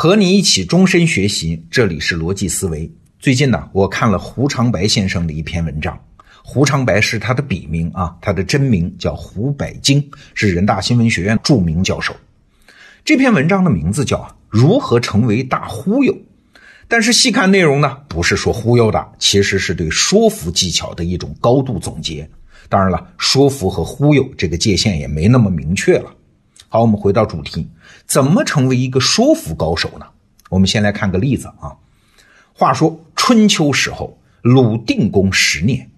和你一起终身学习，这里是逻辑思维。最近呢，我看了胡长白先生的一篇文章。胡长白是他的笔名啊，他的真名叫胡百金，是人大新闻学院著名教授。这篇文章的名字叫《如何成为大忽悠》，但是细看内容呢，不是说忽悠的，其实是对说服技巧的一种高度总结。当然了，说服和忽悠这个界限也没那么明确了。好，我们回到主题，怎么成为一个说服高手呢？我们先来看个例子啊。话说春秋时候，鲁定公十年，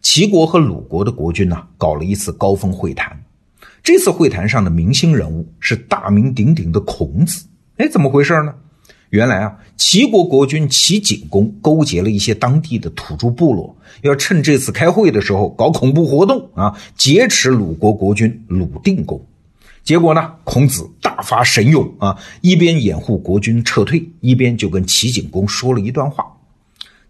齐国和鲁国的国君呢搞了一次高峰会谈。这次会谈上的明星人物是大名鼎鼎的孔子。哎，怎么回事呢？原来啊，齐国国君齐景公勾结了一些当地的土著部落，要趁这次开会的时候搞恐怖活动啊，劫持鲁国国君鲁定公。结果呢？孔子大发神勇啊，一边掩护国君撤退，一边就跟齐景公说了一段话。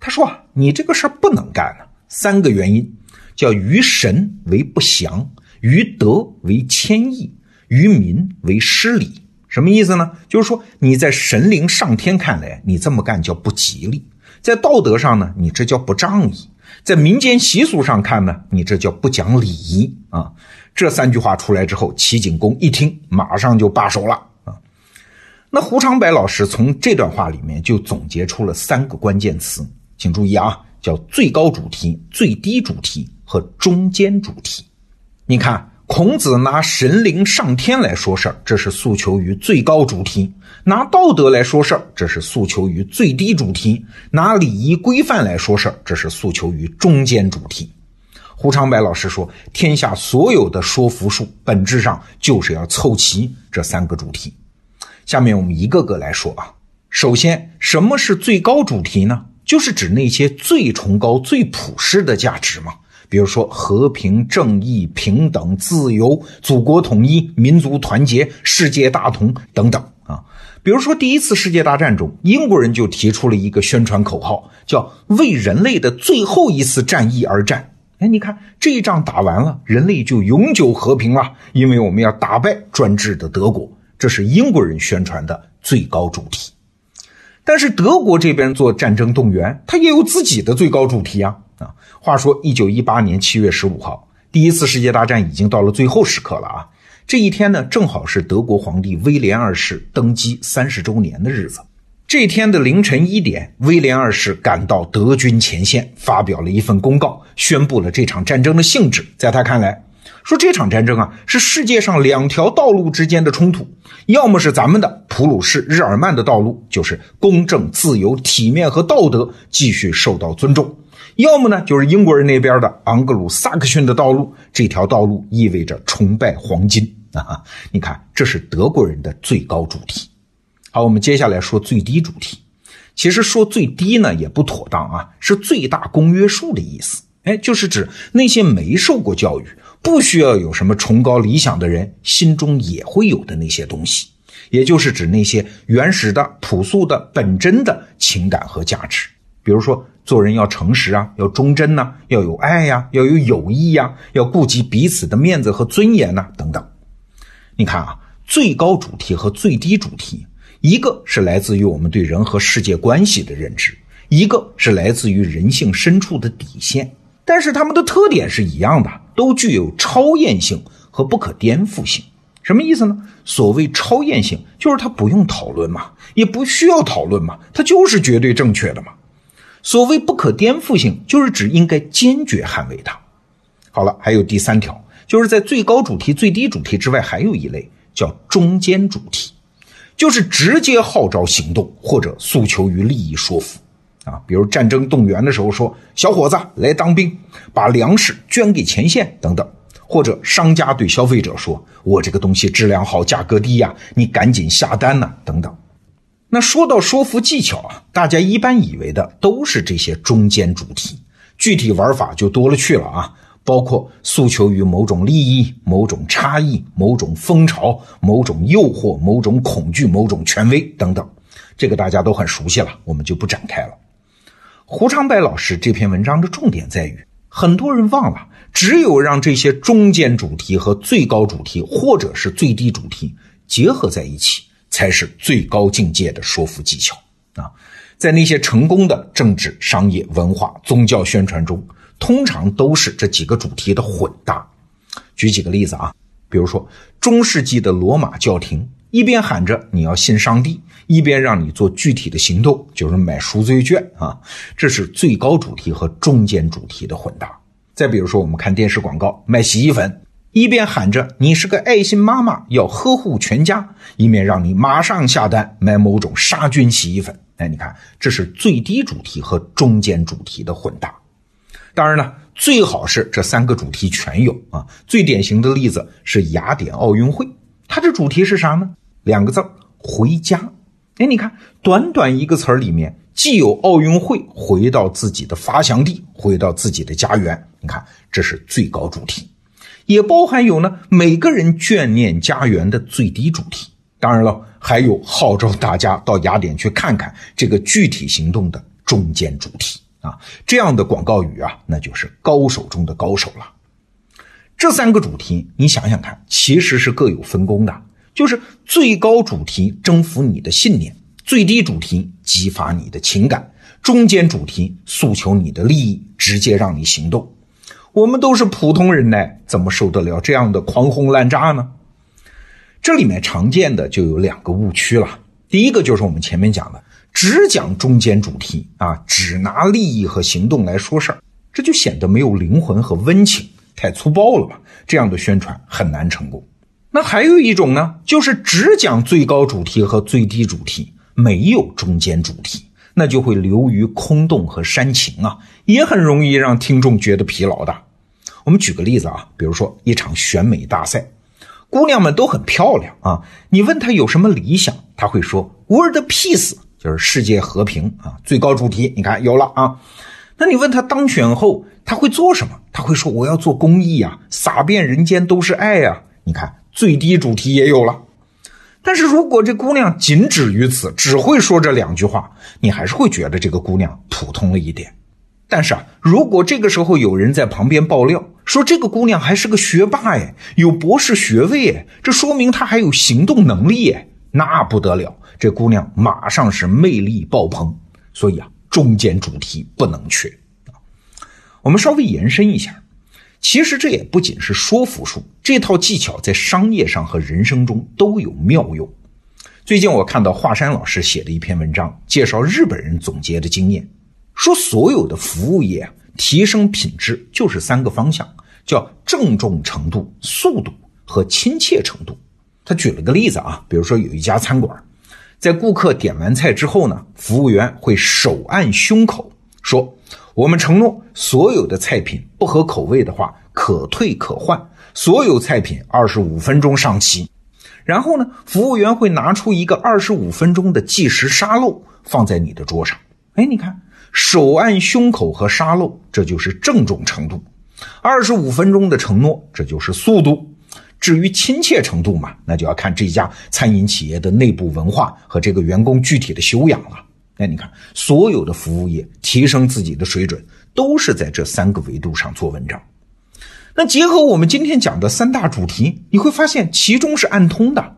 他说：“啊，你这个事儿不能干了，三个原因，叫于神为不祥，于德为谦抑，于民为失礼。什么意思呢？就是说你在神灵上天看来，你这么干叫不吉利；在道德上呢，你这叫不仗义；在民间习俗上看呢，你这叫不讲礼仪啊。”这三句话出来之后，齐景公一听，马上就罢手了啊。那胡长白老师从这段话里面就总结出了三个关键词，请注意啊，叫最高主题、最低主题和中间主题。你看，孔子拿神灵上天来说事儿，这是诉求于最高主题；拿道德来说事儿，这是诉求于最低主题；拿礼仪规范来说事儿，这是诉求于中间主题。胡长白老师说：“天下所有的说服术，本质上就是要凑齐这三个主题。下面我们一个个来说啊。首先，什么是最高主题呢？就是指那些最崇高、最普世的价值嘛。比如说和平、正义、平等、自由、祖国统一、民族团结、世界大同等等啊。比如说第一次世界大战中，英国人就提出了一个宣传口号，叫‘为人类的最后一次战役而战’。”哎，你看这一仗打完了，人类就永久和平了，因为我们要打败专制的德国，这是英国人宣传的最高主题。但是德国这边做战争动员，他也有自己的最高主题啊啊！话说一九一八年七月十五号，第一次世界大战已经到了最后时刻了啊！这一天呢，正好是德国皇帝威廉二世登基三十周年的日子。这天的凌晨一点，威廉二世赶到德军前线，发表了一份公告，宣布了这场战争的性质。在他看来，说这场战争啊，是世界上两条道路之间的冲突，要么是咱们的普鲁士日耳曼的道路，就是公正、自由、体面和道德继续受到尊重；要么呢，就是英国人那边的昂格鲁萨克逊的道路，这条道路意味着崇拜黄金啊！你看，这是德国人的最高主题。好，我们接下来说最低主题。其实说最低呢也不妥当啊，是最大公约数的意思。哎，就是指那些没受过教育、不需要有什么崇高理想的人心中也会有的那些东西，也就是指那些原始的、朴素的、本真的情感和价值。比如说，做人要诚实啊，要忠贞呐，要有爱呀，要有友谊呀，要顾及彼此的面子和尊严呐，等等。你看啊，最高主题和最低主题。一个是来自于我们对人和世界关系的认知，一个是来自于人性深处的底线，但是它们的特点是一样的，都具有超验性和不可颠覆性。什么意思呢？所谓超验性，就是它不用讨论嘛，也不需要讨论嘛，它就是绝对正确的嘛。所谓不可颠覆性，就是指应该坚决捍卫它。好了，还有第三条，就是在最高主题、最低主题之外，还有一类叫中间主题。就是直接号召行动，或者诉求于利益说服，啊，比如战争动员的时候说小伙子来当兵，把粮食捐给前线等等，或者商家对消费者说，我这个东西质量好，价格低呀，你赶紧下单呐等等。那说到说服技巧啊，大家一般以为的都是这些中间主题，具体玩法就多了去了啊。包括诉求于某种利益、某种差异、某种风潮、某种诱惑、某种恐惧、某种权威等等，这个大家都很熟悉了，我们就不展开了。胡长白老师这篇文章的重点在于，很多人忘了，只有让这些中间主题和最高主题，或者是最低主题结合在一起，才是最高境界的说服技巧啊！在那些成功的政治、商业、文化、宗教宣传中，通常都是这几个主题的混搭。举几个例子啊，比如说中世纪的罗马教廷，一边喊着你要信上帝，一边让你做具体的行动，就是买赎罪券啊，这是最高主题和中间主题的混搭。再比如说，我们看电视广告卖洗衣粉。一边喊着你是个爱心妈妈，要呵护全家，一面让你马上下单买某种杀菌洗衣粉。哎，你看，这是最低主题和中间主题的混搭。当然了，最好是这三个主题全有啊。最典型的例子是雅典奥运会，它这主题是啥呢？两个字回家。哎，你看，短短一个词儿里面，既有奥运会回到自己的发祥地，回到自己的家园。你看，这是最高主题。也包含有呢，每个人眷念家园的最低主题。当然了，还有号召大家到雅典去看看这个具体行动的中间主题啊。这样的广告语啊，那就是高手中的高手了。这三个主题，你想想看，其实是各有分工的。就是最高主题征服你的信念，最低主题激发你的情感，中间主题诉求你的利益，直接让你行动。我们都是普通人呢，怎么受得了这样的狂轰滥炸呢？这里面常见的就有两个误区了。第一个就是我们前面讲的，只讲中间主题啊，只拿利益和行动来说事儿，这就显得没有灵魂和温情，太粗暴了吧？这样的宣传很难成功。那还有一种呢，就是只讲最高主题和最低主题，没有中间主题。那就会流于空洞和煽情啊，也很容易让听众觉得疲劳的。我们举个例子啊，比如说一场选美大赛，姑娘们都很漂亮啊，你问她有什么理想，她会说 “World Peace”，就是世界和平啊，最高主题。你看有了啊。那你问她当选后她会做什么，她会说我要做公益啊，洒遍人间都是爱啊。你看最低主题也有了。但是如果这姑娘仅止于此，只会说这两句话，你还是会觉得这个姑娘普通了一点。但是啊，如果这个时候有人在旁边爆料说这个姑娘还是个学霸哎，有博士学位哎，这说明她还有行动能力哎，那不得了，这姑娘马上是魅力爆棚。所以啊，中间主题不能缺啊。我们稍微延伸一下。其实这也不仅是说服术，这套技巧在商业上和人生中都有妙用。最近我看到华山老师写的一篇文章，介绍日本人总结的经验，说所有的服务业提升品质就是三个方向，叫郑重程度、速度和亲切程度。他举了个例子啊，比如说有一家餐馆，在顾客点完菜之后呢，服务员会手按胸口说。我们承诺，所有的菜品不合口味的话，可退可换。所有菜品二十五分钟上齐。然后呢，服务员会拿出一个二十五分钟的计时沙漏，放在你的桌上。哎，你看，手按胸口和沙漏，这就是郑重程度；二十五分钟的承诺，这就是速度。至于亲切程度嘛，那就要看这家餐饮企业的内部文化和这个员工具体的修养了。哎，你看，所有的服务业提升自己的水准，都是在这三个维度上做文章。那结合我们今天讲的三大主题，你会发现其中是暗通的。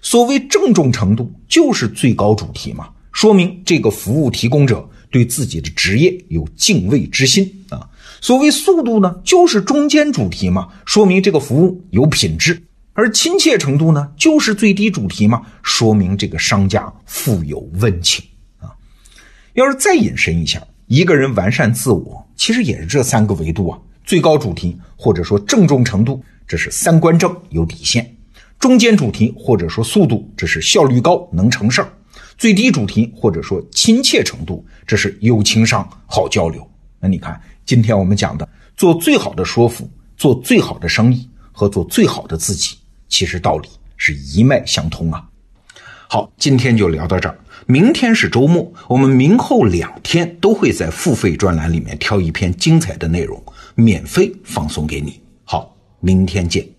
所谓郑重程度，就是最高主题嘛，说明这个服务提供者对自己的职业有敬畏之心啊。所谓速度呢，就是中间主题嘛，说明这个服务有品质。而亲切程度呢，就是最低主题嘛，说明这个商家富有温情啊。要是再引申一下，一个人完善自我，其实也是这三个维度啊：最高主题或者说郑重程度，这是三观正有底线；中间主题或者说速度，这是效率高能成事儿；最低主题或者说亲切程度，这是有情商好交流。那你看，今天我们讲的做最好的说服，做最好的生意和做最好的自己，其实道理是一脉相通啊。好，今天就聊到这儿。明天是周末，我们明后两天都会在付费专栏里面挑一篇精彩的内容，免费放送给你。好，明天见。